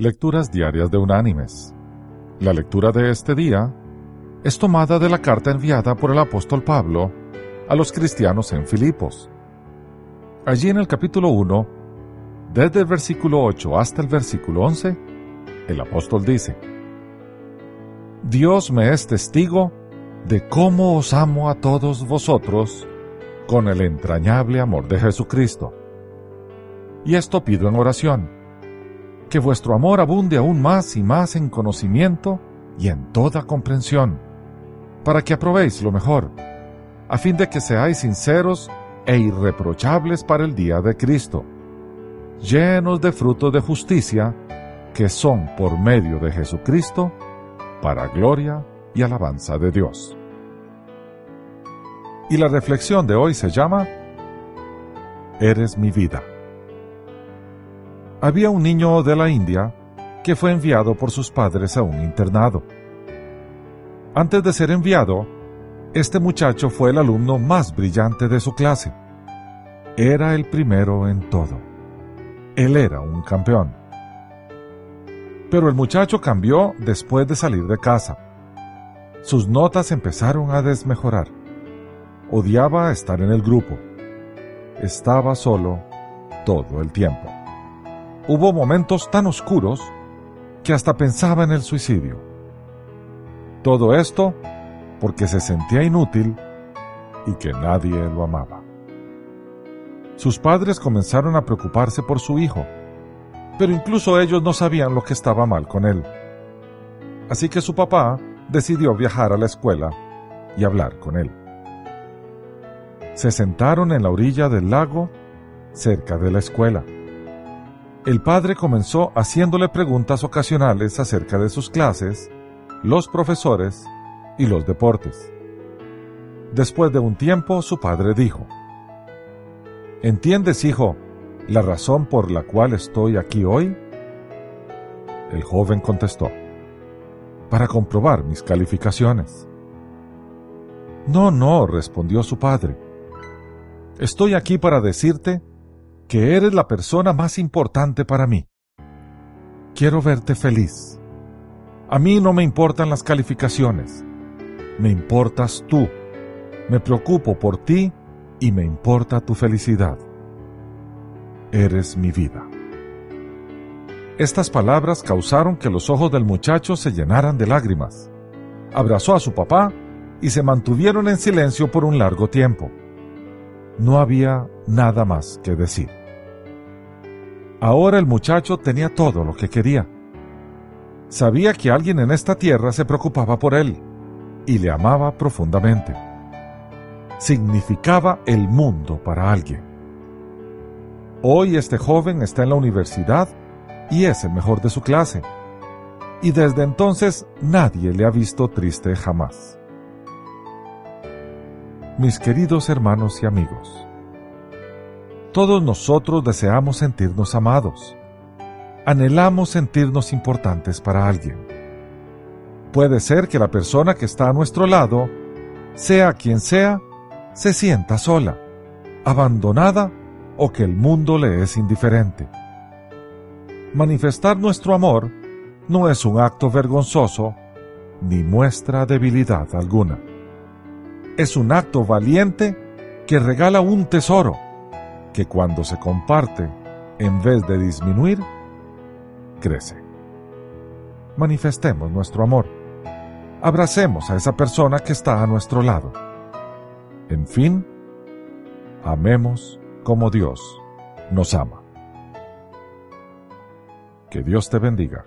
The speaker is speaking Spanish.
Lecturas Diarias de Unánimes. La lectura de este día es tomada de la carta enviada por el apóstol Pablo a los cristianos en Filipos. Allí en el capítulo 1, desde el versículo 8 hasta el versículo 11, el apóstol dice, Dios me es testigo de cómo os amo a todos vosotros con el entrañable amor de Jesucristo. Y esto pido en oración, que vuestro amor abunde aún más y más en conocimiento y en toda comprensión, para que aprobéis lo mejor, a fin de que seáis sinceros e irreprochables para el día de Cristo, llenos de frutos de justicia, que son por medio de Jesucristo, para gloria y alabanza de Dios. Y la reflexión de hoy se llama Eres mi vida. Había un niño de la India que fue enviado por sus padres a un internado. Antes de ser enviado, este muchacho fue el alumno más brillante de su clase. Era el primero en todo. Él era un campeón. Pero el muchacho cambió después de salir de casa. Sus notas empezaron a desmejorar. Odiaba estar en el grupo. Estaba solo todo el tiempo. Hubo momentos tan oscuros que hasta pensaba en el suicidio. Todo esto porque se sentía inútil y que nadie lo amaba. Sus padres comenzaron a preocuparse por su hijo, pero incluso ellos no sabían lo que estaba mal con él. Así que su papá decidió viajar a la escuela y hablar con él se sentaron en la orilla del lago cerca de la escuela. El padre comenzó haciéndole preguntas ocasionales acerca de sus clases, los profesores y los deportes. Después de un tiempo su padre dijo, ¿Entiendes, hijo, la razón por la cual estoy aquí hoy? El joven contestó, para comprobar mis calificaciones. No, no, respondió su padre. Estoy aquí para decirte que eres la persona más importante para mí. Quiero verte feliz. A mí no me importan las calificaciones. Me importas tú. Me preocupo por ti y me importa tu felicidad. Eres mi vida. Estas palabras causaron que los ojos del muchacho se llenaran de lágrimas. Abrazó a su papá y se mantuvieron en silencio por un largo tiempo. No había nada más que decir. Ahora el muchacho tenía todo lo que quería. Sabía que alguien en esta tierra se preocupaba por él y le amaba profundamente. Significaba el mundo para alguien. Hoy este joven está en la universidad y es el mejor de su clase. Y desde entonces nadie le ha visto triste jamás mis queridos hermanos y amigos. Todos nosotros deseamos sentirnos amados. Anhelamos sentirnos importantes para alguien. Puede ser que la persona que está a nuestro lado, sea quien sea, se sienta sola, abandonada o que el mundo le es indiferente. Manifestar nuestro amor no es un acto vergonzoso ni muestra debilidad alguna es un acto valiente que regala un tesoro que cuando se comparte, en vez de disminuir, crece. Manifestemos nuestro amor. Abracemos a esa persona que está a nuestro lado. En fin, amemos como Dios nos ama. Que Dios te bendiga.